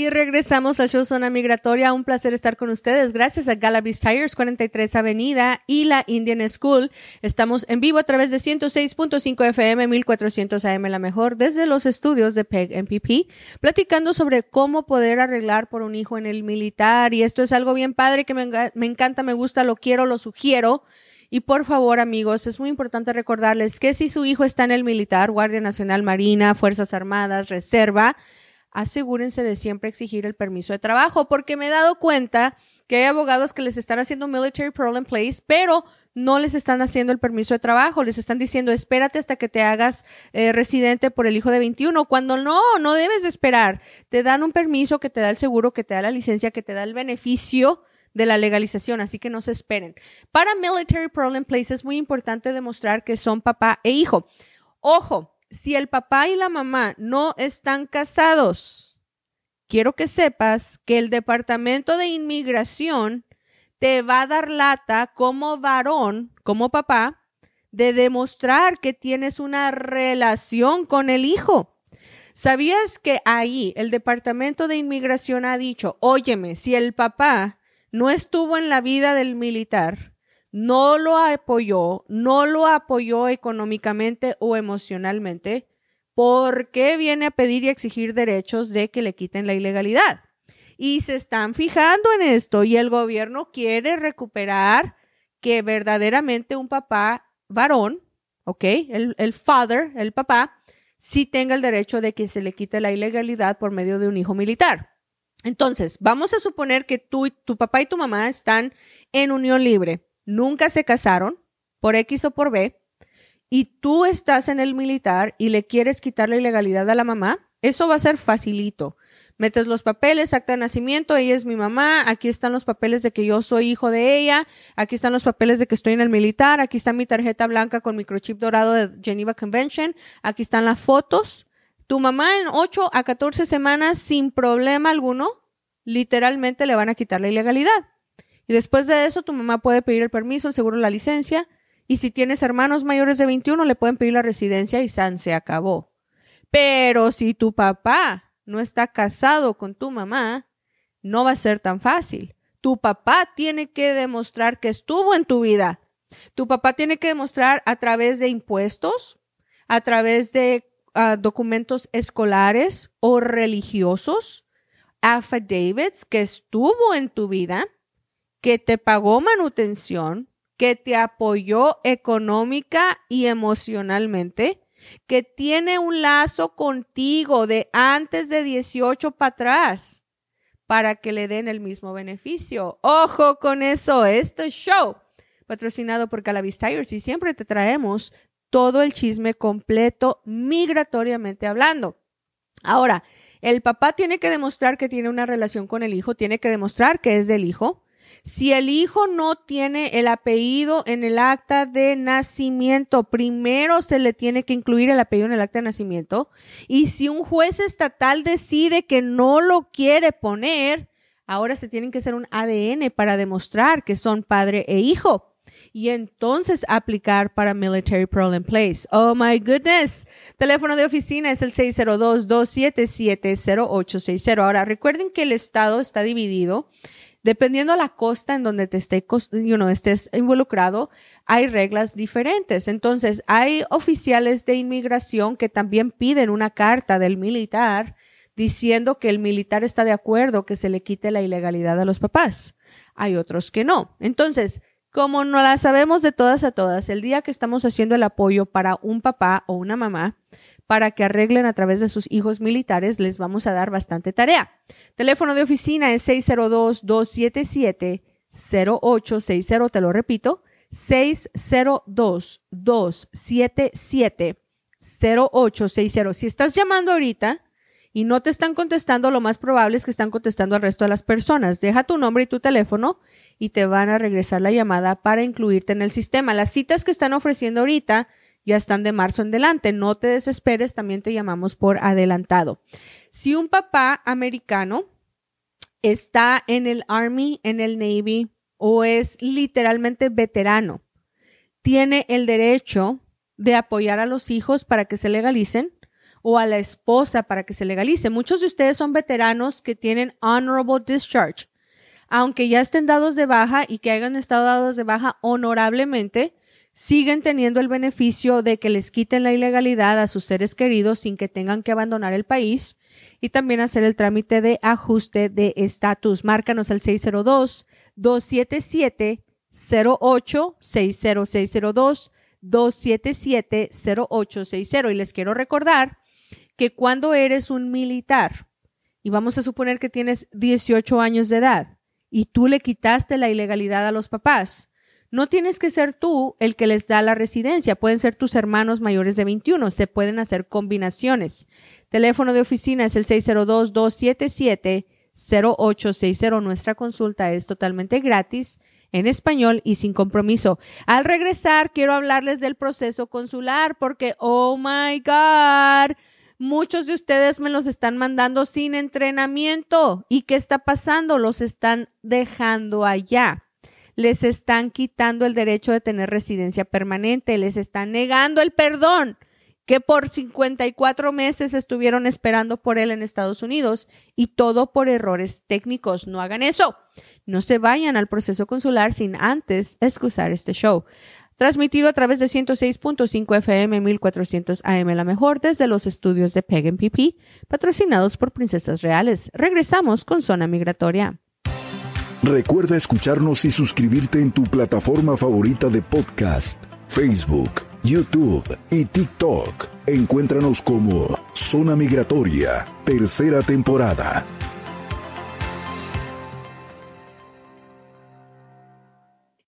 Y regresamos al show Zona Migratoria. Un placer estar con ustedes. Gracias a Galavis Tires, 43 Avenida y la Indian School. Estamos en vivo a través de 106.5 FM, 1400 AM, la mejor, desde los estudios de PEG MPP, platicando sobre cómo poder arreglar por un hijo en el militar. Y esto es algo bien padre que me, me encanta, me gusta, lo quiero, lo sugiero. Y por favor, amigos, es muy importante recordarles que si su hijo está en el militar, Guardia Nacional, Marina, Fuerzas Armadas, Reserva, asegúrense de siempre exigir el permiso de trabajo, porque me he dado cuenta que hay abogados que les están haciendo military parole place, pero no les están haciendo el permiso de trabajo, les están diciendo espérate hasta que te hagas eh, residente por el hijo de 21, cuando no, no debes esperar. Te dan un permiso que te da el seguro, que te da la licencia, que te da el beneficio de la legalización, así que no se esperen. Para military parole place es muy importante demostrar que son papá e hijo. Ojo, si el papá y la mamá no están casados, quiero que sepas que el Departamento de Inmigración te va a dar lata como varón, como papá, de demostrar que tienes una relación con el hijo. ¿Sabías que ahí el Departamento de Inmigración ha dicho, óyeme, si el papá no estuvo en la vida del militar, no lo apoyó, no lo apoyó económicamente o emocionalmente, ¿por qué viene a pedir y exigir derechos de que le quiten la ilegalidad? Y se están fijando en esto y el gobierno quiere recuperar que verdaderamente un papá varón, ¿ok? El, el father, el papá, sí tenga el derecho de que se le quite la ilegalidad por medio de un hijo militar. Entonces, vamos a suponer que tú, tu papá y tu mamá están en unión libre nunca se casaron, por X o por B, y tú estás en el militar y le quieres quitar la ilegalidad a la mamá, eso va a ser facilito. Metes los papeles, acta de nacimiento, ella es mi mamá, aquí están los papeles de que yo soy hijo de ella, aquí están los papeles de que estoy en el militar, aquí está mi tarjeta blanca con microchip dorado de Geneva Convention, aquí están las fotos. Tu mamá en 8 a 14 semanas sin problema alguno, literalmente le van a quitar la ilegalidad. Y después de eso, tu mamá puede pedir el permiso, el seguro, la licencia. Y si tienes hermanos mayores de 21, le pueden pedir la residencia y San se acabó. Pero si tu papá no está casado con tu mamá, no va a ser tan fácil. Tu papá tiene que demostrar que estuvo en tu vida. Tu papá tiene que demostrar a través de impuestos, a través de ah, documentos escolares o religiosos, affidavits que estuvo en tu vida que te pagó manutención, que te apoyó económica y emocionalmente, que tiene un lazo contigo de antes de 18 para atrás para que le den el mismo beneficio. Ojo con eso, este show patrocinado por Calavis Tires y siempre te traemos todo el chisme completo migratoriamente hablando. Ahora, el papá tiene que demostrar que tiene una relación con el hijo, tiene que demostrar que es del hijo, si el hijo no tiene el apellido en el acta de nacimiento, primero se le tiene que incluir el apellido en el acta de nacimiento. Y si un juez estatal decide que no lo quiere poner, ahora se tienen que hacer un ADN para demostrar que son padre e hijo. Y entonces aplicar para Military Parole in Place. Oh my goodness. Teléfono de oficina es el 602-277-0860. Ahora, recuerden que el estado está dividido Dependiendo la costa en donde te esté, estés involucrado, hay reglas diferentes. Entonces, hay oficiales de inmigración que también piden una carta del militar diciendo que el militar está de acuerdo que se le quite la ilegalidad a los papás. Hay otros que no. Entonces, como no la sabemos de todas a todas, el día que estamos haciendo el apoyo para un papá o una mamá, para que arreglen a través de sus hijos militares, les vamos a dar bastante tarea. Teléfono de oficina es 602-277-0860, te lo repito, 602-277-0860. Si estás llamando ahorita y no te están contestando, lo más probable es que están contestando al resto de las personas. Deja tu nombre y tu teléfono y te van a regresar la llamada para incluirte en el sistema. Las citas que están ofreciendo ahorita ya están de marzo en adelante. No te desesperes, también te llamamos por adelantado. Si un papá americano está en el Army, en el Navy o es literalmente veterano, tiene el derecho de apoyar a los hijos para que se legalicen o a la esposa para que se legalice. Muchos de ustedes son veteranos que tienen honorable discharge. Aunque ya estén dados de baja y que hayan estado dados de baja honorablemente, siguen teniendo el beneficio de que les quiten la ilegalidad a sus seres queridos sin que tengan que abandonar el país y también hacer el trámite de ajuste de estatus. Márcanos al 602 277 0860 602 277-0860. Y les quiero recordar que cuando eres un militar, y vamos a suponer que tienes 18 años de edad, y tú le quitaste la ilegalidad a los papás, no tienes que ser tú el que les da la residencia, pueden ser tus hermanos mayores de 21, se pueden hacer combinaciones. Teléfono de oficina es el 602-277-0860. Nuestra consulta es totalmente gratis en español y sin compromiso. Al regresar, quiero hablarles del proceso consular porque, oh my God, muchos de ustedes me los están mandando sin entrenamiento. ¿Y qué está pasando? Los están dejando allá. Les están quitando el derecho de tener residencia permanente, les están negando el perdón que por 54 meses estuvieron esperando por él en Estados Unidos y todo por errores técnicos. No hagan eso. No se vayan al proceso consular sin antes excusar este show. Transmitido a través de 106.5 FM 1400 AM La Mejor desde los estudios de Peg PP, patrocinados por Princesas Reales. Regresamos con Zona Migratoria. Recuerda escucharnos y suscribirte en tu plataforma favorita de podcast, Facebook, YouTube y TikTok. Encuéntranos como Zona Migratoria, tercera temporada.